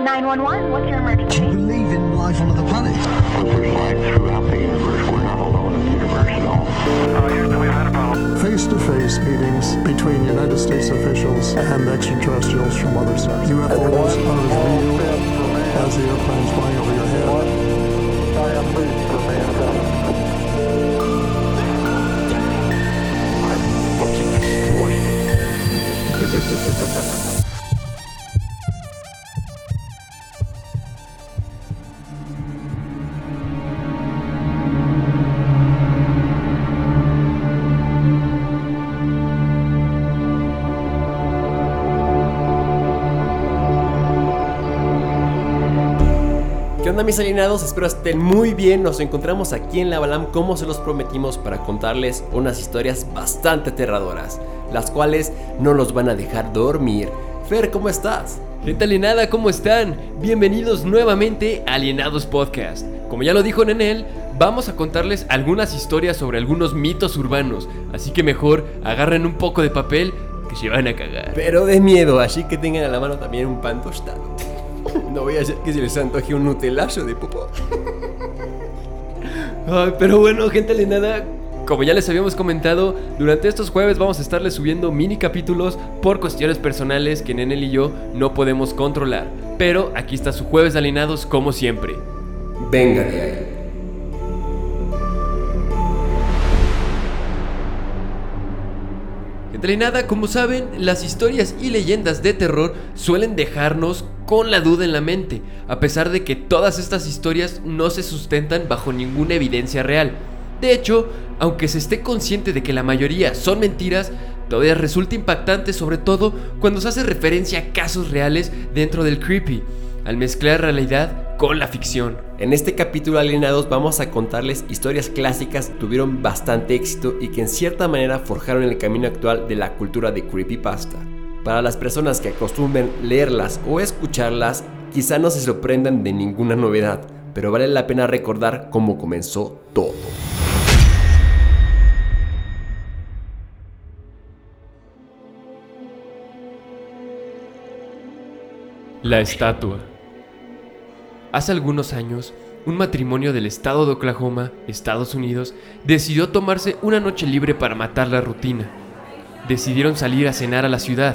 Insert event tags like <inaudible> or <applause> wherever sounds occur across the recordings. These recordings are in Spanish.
911, what's your emergency? Do you believe in life on other planets? There's life throughout the universe. We're not alone in the universe at all. face to face meetings between United States officials and extraterrestrials from other stars. UFOs are as real as the airplanes flying over your head. ¿Qué onda mis alienados? Espero estén muy bien. Nos encontramos aquí en la Balam como se los prometimos para contarles unas historias bastante aterradoras, las cuales no los van a dejar dormir. Fer, ¿cómo estás? Gente alienada, ¿cómo están? Bienvenidos nuevamente a Alienados Podcast. Como ya lo dijo Nenel, vamos a contarles algunas historias sobre algunos mitos urbanos, así que mejor agarren un poco de papel que se van a cagar. Pero de miedo, así que tengan a la mano también un pan tostado. No voy a hacer que se les antoje un nutelazo de popó. <laughs> Ay, pero bueno, gente alienada, como ya les habíamos comentado, durante estos jueves vamos a estarles subiendo mini capítulos por cuestiones personales que Nenel y yo no podemos controlar. Pero aquí está su jueves de alienados como siempre. Venga de ahí. Nada, como saben, las historias y leyendas de terror suelen dejarnos con la duda en la mente, a pesar de que todas estas historias no se sustentan bajo ninguna evidencia real. De hecho, aunque se esté consciente de que la mayoría son mentiras, todavía resulta impactante sobre todo cuando se hace referencia a casos reales dentro del creepy, al mezclar realidad con la ficción. En este capítulo Alienados vamos a contarles historias clásicas que tuvieron bastante éxito y que en cierta manera forjaron el camino actual de la cultura de creepypasta. Para las personas que acostumbren leerlas o escucharlas, quizá no se sorprendan de ninguna novedad, pero vale la pena recordar cómo comenzó todo. La estatua. Hace algunos años, un matrimonio del estado de Oklahoma, Estados Unidos, decidió tomarse una noche libre para matar la rutina. Decidieron salir a cenar a la ciudad.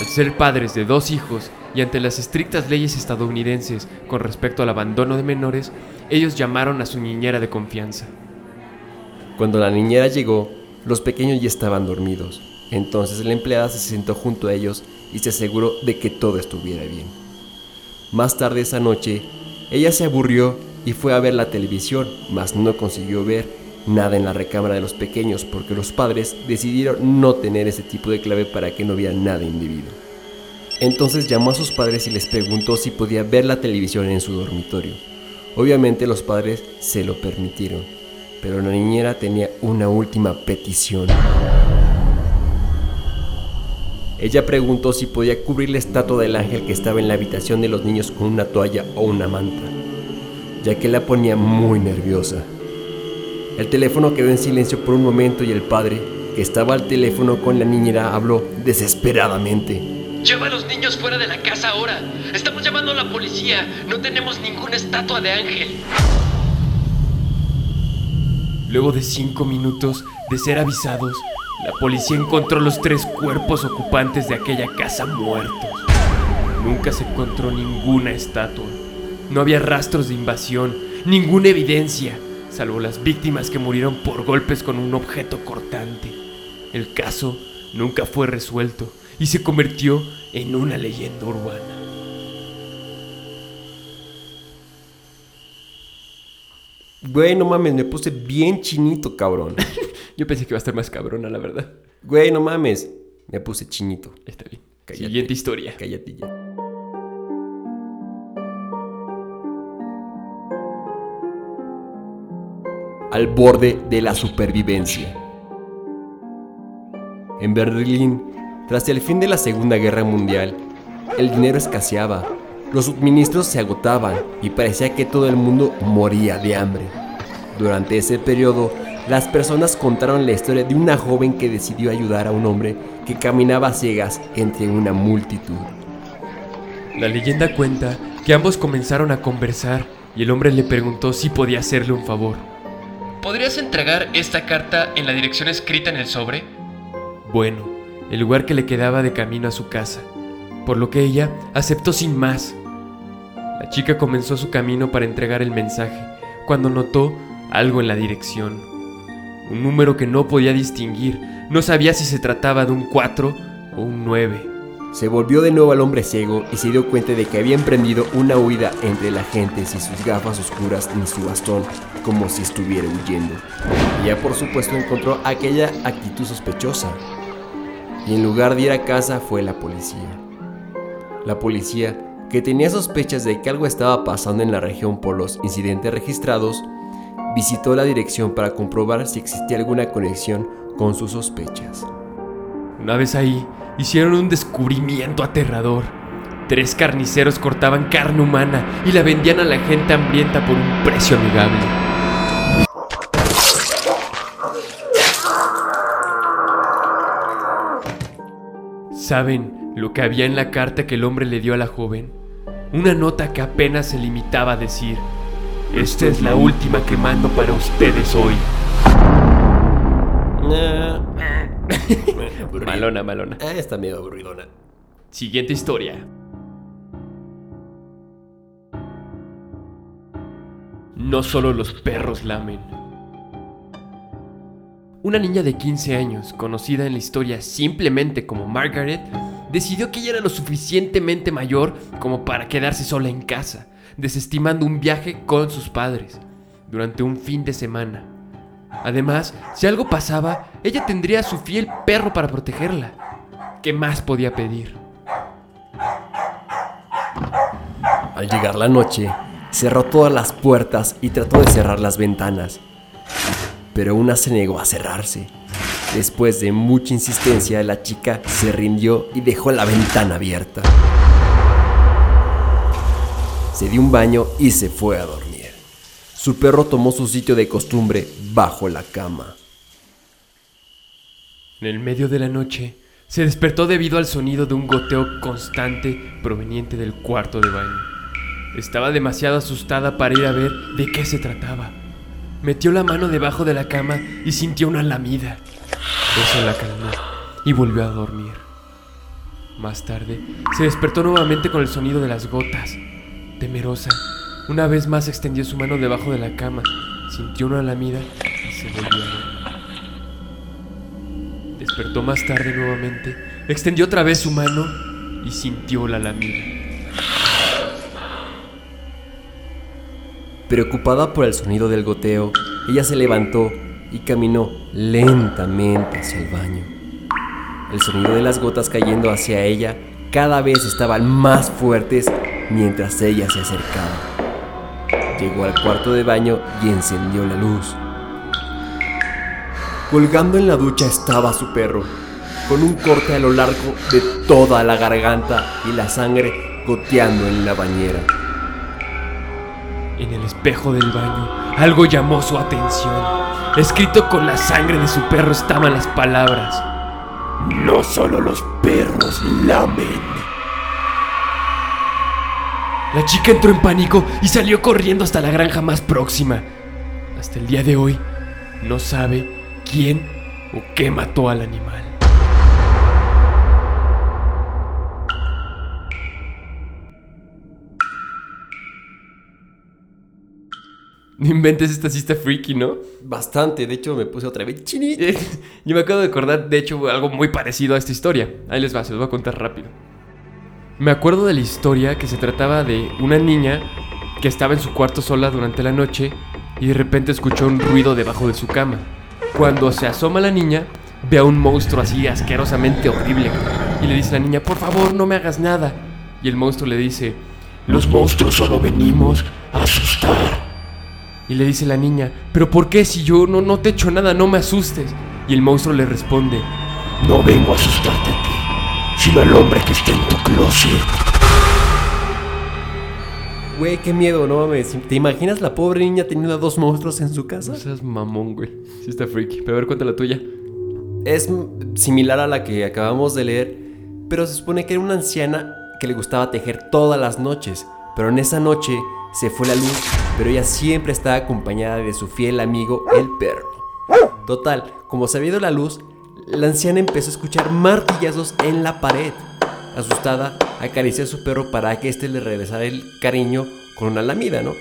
Al ser padres de dos hijos y ante las estrictas leyes estadounidenses con respecto al abandono de menores, ellos llamaron a su niñera de confianza. Cuando la niñera llegó, los pequeños ya estaban dormidos. Entonces la empleada se sentó junto a ellos y se aseguró de que todo estuviera bien. Más tarde esa noche, ella se aburrió y fue a ver la televisión, mas no consiguió ver nada en la recámara de los pequeños porque los padres decidieron no tener ese tipo de clave para que no viera nada indebido. Entonces llamó a sus padres y les preguntó si podía ver la televisión en su dormitorio. Obviamente los padres se lo permitieron, pero la niñera tenía una última petición. Ella preguntó si podía cubrir la estatua del ángel que estaba en la habitación de los niños con una toalla o una manta, ya que la ponía muy nerviosa. El teléfono quedó en silencio por un momento y el padre, que estaba al teléfono con la niñera, habló desesperadamente. Lleva a los niños fuera de la casa ahora. Estamos llamando a la policía. No tenemos ninguna estatua de ángel. Luego de cinco minutos de ser avisados, la policía encontró los tres cuerpos ocupantes de aquella casa muertos. Nunca se encontró ninguna estatua. No había rastros de invasión, ninguna evidencia, salvo las víctimas que murieron por golpes con un objeto cortante. El caso nunca fue resuelto y se convirtió en una leyenda urbana. Güey, no mames, me puse bien chinito, cabrón. <laughs> Yo pensé que iba a estar más cabrona, la verdad. Güey, no mames, me puse chinito. Está bien. Cállate. Siguiente historia. Cállate ya. Al borde de la supervivencia. En Berlín, tras el fin de la Segunda Guerra Mundial, el dinero escaseaba, los suministros se agotaban y parecía que todo el mundo moría de hambre. Durante ese periodo, las personas contaron la historia de una joven que decidió ayudar a un hombre que caminaba a ciegas entre una multitud. La leyenda cuenta que ambos comenzaron a conversar y el hombre le preguntó si podía hacerle un favor. ¿Podrías entregar esta carta en la dirección escrita en el sobre? Bueno, el lugar que le quedaba de camino a su casa, por lo que ella aceptó sin más. La chica comenzó su camino para entregar el mensaje, cuando notó algo en la dirección. Un número que no podía distinguir, no sabía si se trataba de un 4 o un 9. Se volvió de nuevo al hombre ciego y se dio cuenta de que había emprendido una huida entre la gente sin sus gafas oscuras ni su bastón, como si estuviera huyendo. Ya por supuesto encontró aquella actitud sospechosa. Y en lugar de ir a casa fue la policía. La policía, que tenía sospechas de que algo estaba pasando en la región por los incidentes registrados, visitó la dirección para comprobar si existía alguna conexión con sus sospechas. Una vez ahí, hicieron un descubrimiento aterrador. Tres carniceros cortaban carne humana y la vendían a la gente hambrienta por un precio amigable. ¿Saben lo que había en la carta que el hombre le dio a la joven? Una nota que apenas se limitaba a decir, esta es la última que mando para ustedes hoy. <laughs> malona, malona. Ah, está medio aburridona. Siguiente historia. No solo los perros lamen. Una niña de 15 años, conocida en la historia simplemente como Margaret, decidió que ella era lo suficientemente mayor como para quedarse sola en casa, desestimando un viaje con sus padres durante un fin de semana. Además, si algo pasaba, ella tendría a su fiel perro para protegerla. ¿Qué más podía pedir? Al llegar la noche, cerró todas las puertas y trató de cerrar las ventanas. Pero una se negó a cerrarse. Después de mucha insistencia, la chica se rindió y dejó la ventana abierta. Se dio un baño y se fue a dormir. Su perro tomó su sitio de costumbre bajo la cama. En el medio de la noche, se despertó debido al sonido de un goteo constante proveniente del cuarto de baño. Estaba demasiado asustada para ir a ver de qué se trataba. Metió la mano debajo de la cama y sintió una lamida. Eso la calmó y volvió a dormir. Más tarde, se despertó nuevamente con el sonido de las gotas. Temerosa, una vez más extendió su mano debajo de la cama, sintió una lamida y se volvió a. Despertó más tarde nuevamente, extendió otra vez su mano y sintió la lamida. Preocupada por el sonido del goteo, ella se levantó y caminó lentamente hacia el baño. El sonido de las gotas cayendo hacia ella cada vez estaban más fuertes mientras ella se acercaba. Llegó al cuarto de baño y encendió la luz. Colgando en la ducha estaba su perro, con un corte a lo largo de toda la garganta y la sangre goteando en la bañera. En el espejo del baño, algo llamó su atención. Escrito con la sangre de su perro estaban las palabras. No solo los perros lamen. La chica entró en pánico y salió corriendo hasta la granja más próxima. Hasta el día de hoy, no sabe quién o qué mató al animal. No inventes esta cista freaky, ¿no? Bastante, de hecho me puse otra vez chini. <laughs> Yo me acabo de acordar, de hecho, algo muy parecido a esta historia. Ahí les va, se los voy a contar rápido. Me acuerdo de la historia que se trataba de una niña que estaba en su cuarto sola durante la noche y de repente escuchó un ruido debajo de su cama. Cuando se asoma la niña, ve a un monstruo así asquerosamente horrible y le dice a la niña, por favor no me hagas nada. Y el monstruo le dice, los monstruos solo venimos a asustar. Y le dice la niña, pero ¿por qué si yo no, no te echo nada, no me asustes? Y el monstruo le responde, no vengo a asustarte al hombre que está en tu closet. Güey, qué miedo, no mames. ¿Te imaginas la pobre niña teniendo a dos monstruos en su casa? No seas mamón, güey. Sí está freaky. Pero a ver, cuenta la tuya. Es similar a la que acabamos de leer, pero se supone que era una anciana que le gustaba tejer todas las noches, pero en esa noche se fue la luz, pero ella siempre estaba acompañada de su fiel amigo el perro. Total, como se había ido la luz, la anciana empezó a escuchar martillazos en la pared. Asustada, acarició a su perro para que éste le regresara el cariño con una lamida, ¿no?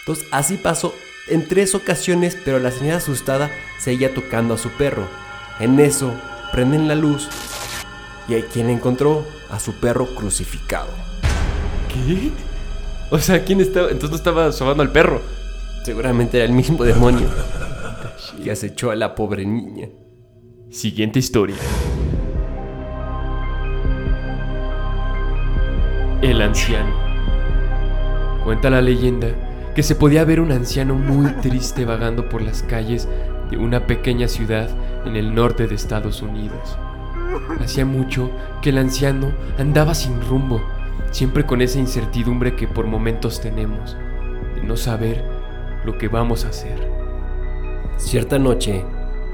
Entonces así pasó en tres ocasiones, pero la señora asustada seguía tocando a su perro. En eso, prenden la luz y hay quien encontró a su perro crucificado. ¿Qué? O sea, ¿quién estaba? Entonces no estaba sobando al perro. Seguramente era el mismo demonio <laughs> que acechó a la pobre niña. Siguiente historia. El anciano. Cuenta la leyenda que se podía ver un anciano muy triste vagando por las calles de una pequeña ciudad en el norte de Estados Unidos. Hacía mucho que el anciano andaba sin rumbo, siempre con esa incertidumbre que por momentos tenemos, de no saber lo que vamos a hacer. Cierta noche,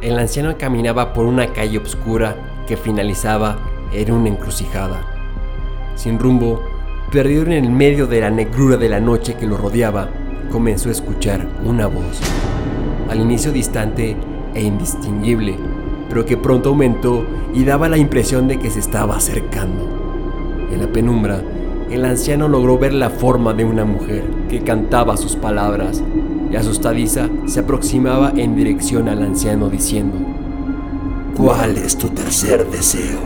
el anciano caminaba por una calle oscura que finalizaba en una encrucijada. Sin rumbo, perdido en el medio de la negrura de la noche que lo rodeaba, comenzó a escuchar una voz. Al inicio distante e indistinguible, pero que pronto aumentó y daba la impresión de que se estaba acercando. En la penumbra, el anciano logró ver la forma de una mujer que cantaba sus palabras y asustadiza se aproximaba en dirección al anciano diciendo, ¿Cuál es tu tercer deseo?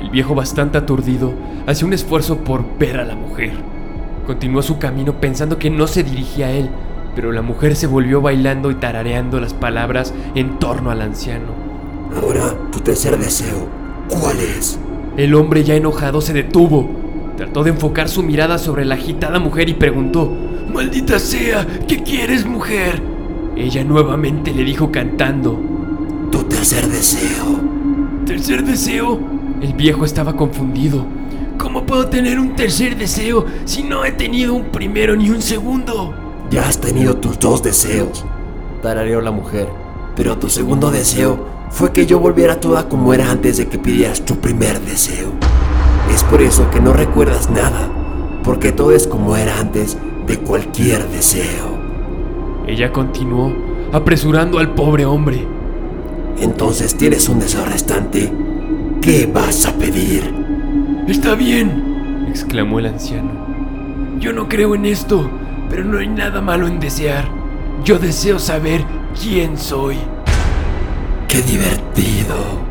El viejo bastante aturdido hacía un esfuerzo por ver a la mujer. Continuó su camino pensando que no se dirigía a él, pero la mujer se volvió bailando y tarareando las palabras en torno al anciano. Ahora, tu tercer deseo, ¿cuál es? El hombre ya enojado se detuvo. Trató de enfocar su mirada sobre la agitada mujer y preguntó, Maldita sea, ¿qué quieres, mujer? Ella nuevamente le dijo cantando, Tu tercer deseo. ¿Tercer deseo? El viejo estaba confundido. ¿Cómo puedo tener un tercer deseo si no he tenido un primero ni un segundo? Ya has tenido tus dos deseos, tarareó la mujer. pero tu segundo deseo fue que yo volviera toda como era antes de que pidieras tu primer deseo. Es por eso que no recuerdas nada, porque todo es como era antes de cualquier deseo. Ella continuó, apresurando al pobre hombre. Entonces tienes un deseo restante. ¿Qué vas a pedir? Está bien, exclamó el anciano. Yo no creo en esto, pero no hay nada malo en desear. Yo deseo saber quién soy. ¡Qué divertido!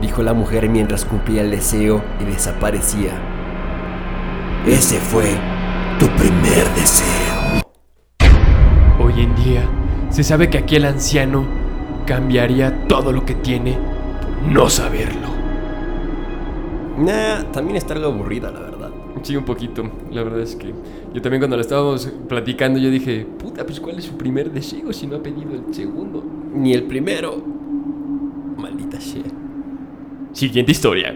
Dijo la mujer mientras cumplía el deseo y desaparecía. Ese fue tu primer deseo. Hoy en día se sabe que aquel anciano cambiaría todo lo que tiene por no saberlo. Nah, también está algo aburrida, la verdad. Sí, un poquito. La verdad es que yo también cuando lo estábamos platicando yo dije, puta, pues ¿cuál es su primer deseo si no ha pedido el segundo? Ni el primero. Maldita sea. Siguiente historia.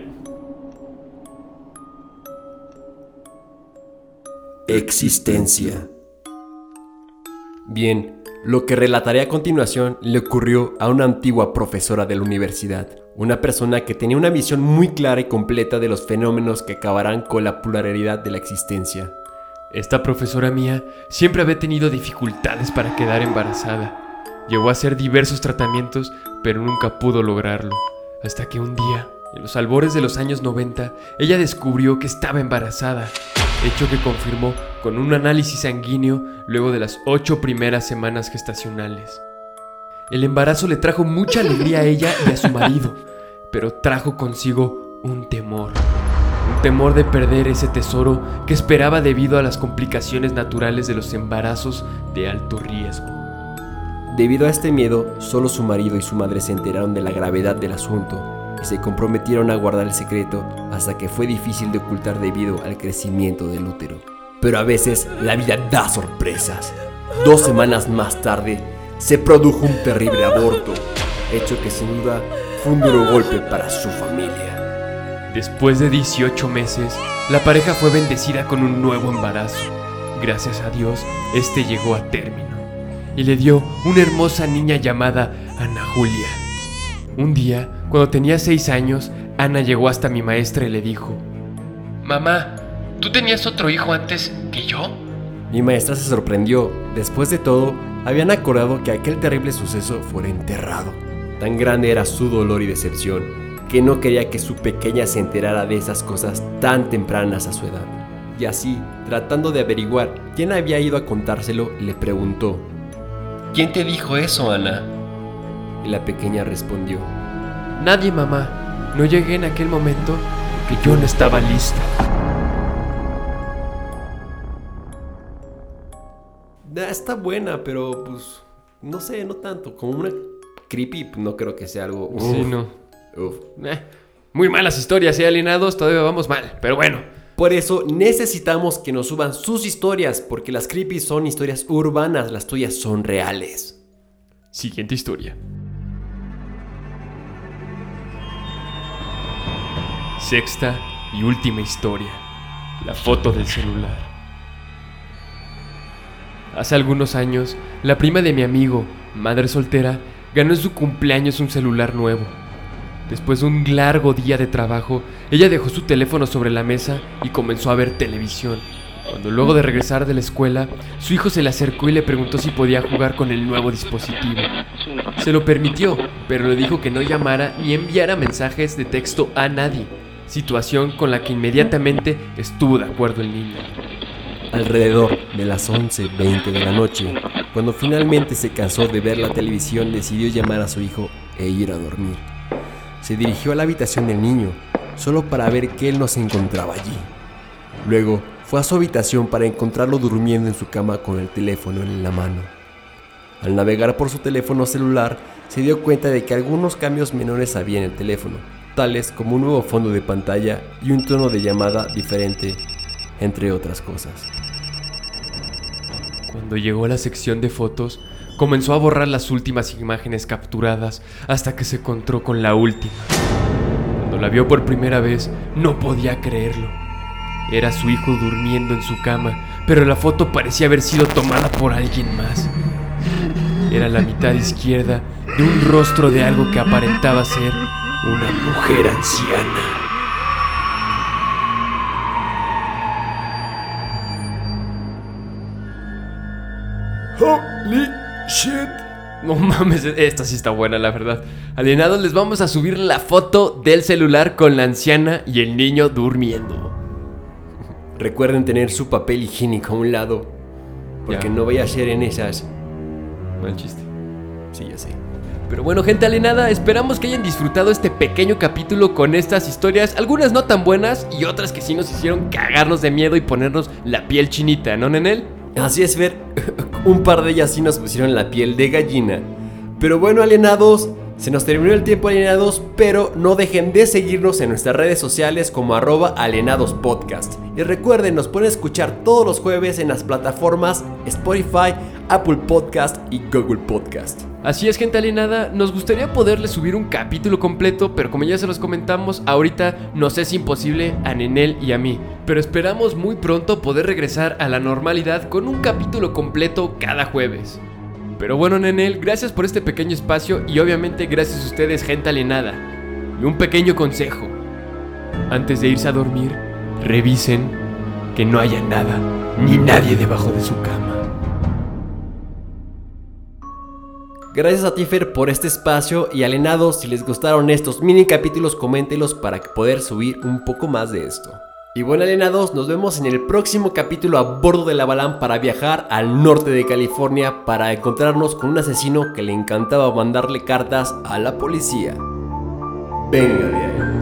Existencia. Bien, lo que relataré a continuación le ocurrió a una antigua profesora de la universidad, una persona que tenía una visión muy clara y completa de los fenómenos que acabarán con la pluralidad de la existencia. Esta profesora mía siempre había tenido dificultades para quedar embarazada. Llegó a hacer diversos tratamientos, pero nunca pudo lograrlo. Hasta que un día, en los albores de los años 90, ella descubrió que estaba embarazada, hecho que confirmó con un análisis sanguíneo luego de las ocho primeras semanas gestacionales. El embarazo le trajo mucha alegría a ella y a su marido, pero trajo consigo un temor. Un temor de perder ese tesoro que esperaba debido a las complicaciones naturales de los embarazos de alto riesgo. Debido a este miedo, solo su marido y su madre se enteraron de la gravedad del asunto se comprometieron a guardar el secreto hasta que fue difícil de ocultar debido al crecimiento del útero. Pero a veces la vida da sorpresas. Dos semanas más tarde, se produjo un terrible aborto, hecho que sin duda fue un duro golpe para su familia. Después de 18 meses, la pareja fue bendecida con un nuevo embarazo. Gracias a Dios, este llegó a término y le dio una hermosa niña llamada Ana Julia. Un día, cuando tenía seis años, Ana llegó hasta mi maestra y le dijo, Mamá, ¿Tú tenías otro hijo antes que yo? Mi maestra se sorprendió. Después de todo, habían acordado que aquel terrible suceso fuera enterrado. Tan grande era su dolor y decepción que no quería que su pequeña se enterara de esas cosas tan tempranas a su edad. Y así, tratando de averiguar quién había ido a contárselo, le preguntó, ¿Quién te dijo eso, Ana? Y la pequeña respondió, Nadie, mamá. No llegué en aquel momento porque yo no estaba lista. "Ah, está buena, pero pues no sé, no tanto. Como una creepy, no creo que sea algo... Sí, no. uf. Eh, muy malas historias, ¿eh, alienados? Todavía vamos mal, pero bueno. Por eso necesitamos que nos suban sus historias, porque las creepy son historias urbanas, las tuyas son reales. Siguiente historia. Sexta y última historia. La foto del celular. Hace algunos años, la prima de mi amigo, madre soltera, ganó en su cumpleaños un celular nuevo. Después de un largo día de trabajo, ella dejó su teléfono sobre la mesa y comenzó a ver televisión. Cuando luego de regresar de la escuela, su hijo se le acercó y le preguntó si podía jugar con el nuevo dispositivo. Se lo permitió, pero le dijo que no llamara ni enviara mensajes de texto a nadie, situación con la que inmediatamente estuvo de acuerdo el niño. Alrededor de las 11.20 de la noche, cuando finalmente se cansó de ver la televisión, decidió llamar a su hijo e ir a dormir. Se dirigió a la habitación del niño, solo para ver que él no se encontraba allí. Luego fue a su habitación para encontrarlo durmiendo en su cama con el teléfono en la mano. Al navegar por su teléfono celular, se dio cuenta de que algunos cambios menores había en el teléfono, tales como un nuevo fondo de pantalla y un tono de llamada diferente, entre otras cosas. Cuando llegó a la sección de fotos, comenzó a borrar las últimas imágenes capturadas hasta que se encontró con la última. Cuando la vio por primera vez, no podía creerlo. Era su hijo durmiendo en su cama, pero la foto parecía haber sido tomada por alguien más. Era la mitad izquierda de un rostro de algo que aparentaba ser una mujer anciana. Holy shit. No mames, esta sí está buena, la verdad. Alienados, les vamos a subir la foto del celular con la anciana y el niño durmiendo. Recuerden tener su papel higiénico a un lado, porque Ya. no vaya a ser en esas. Mal chiste. Sí, ya sé. Pero bueno, gente alienada, esperamos que hayan disfrutado este pequeño capítulo con estas historias, algunas no tan buenas y otras que sí nos hicieron cagarnos de miedo y ponernos la piel chinita, ¿no, Nenel? Así es, Fer. <laughs> Un par de ellas sí nos pusieron la piel de gallina. Pero bueno, alienados, se nos terminó el tiempo alienados, pero no dejen de seguirnos en nuestras redes sociales como arroba alienadospodcast. Y recuerden, nos pueden escuchar todos los jueves en las plataformas Spotify, Apple Podcast y Google Podcast. Así es, gente alienada, nos gustaría poderles subir un capítulo completo, pero como ya se los comentamos, ahorita nos es imposible a Nenel y a mí. Pero esperamos muy pronto poder regresar a la normalidad con un capítulo completo cada jueves. Pero bueno, Nenel, gracias por este pequeño espacio y obviamente gracias a ustedes, gente alienada. Y un pequeño consejo. Antes de irse a dormir, revisen que no haya nada ni nadie debajo de su cama. Gracias a ti, Fer, por este espacio y alienados, si les gustaron estos mini capítulos, coméntelos para poder subir un poco más de esto. Y bueno, alienados, nos vemos en el próximo capítulo a bordo de la Balam para viajar al norte de California para encontrarnos con un asesino que le encantaba mandarle cartas a la policía. Venga de ahí.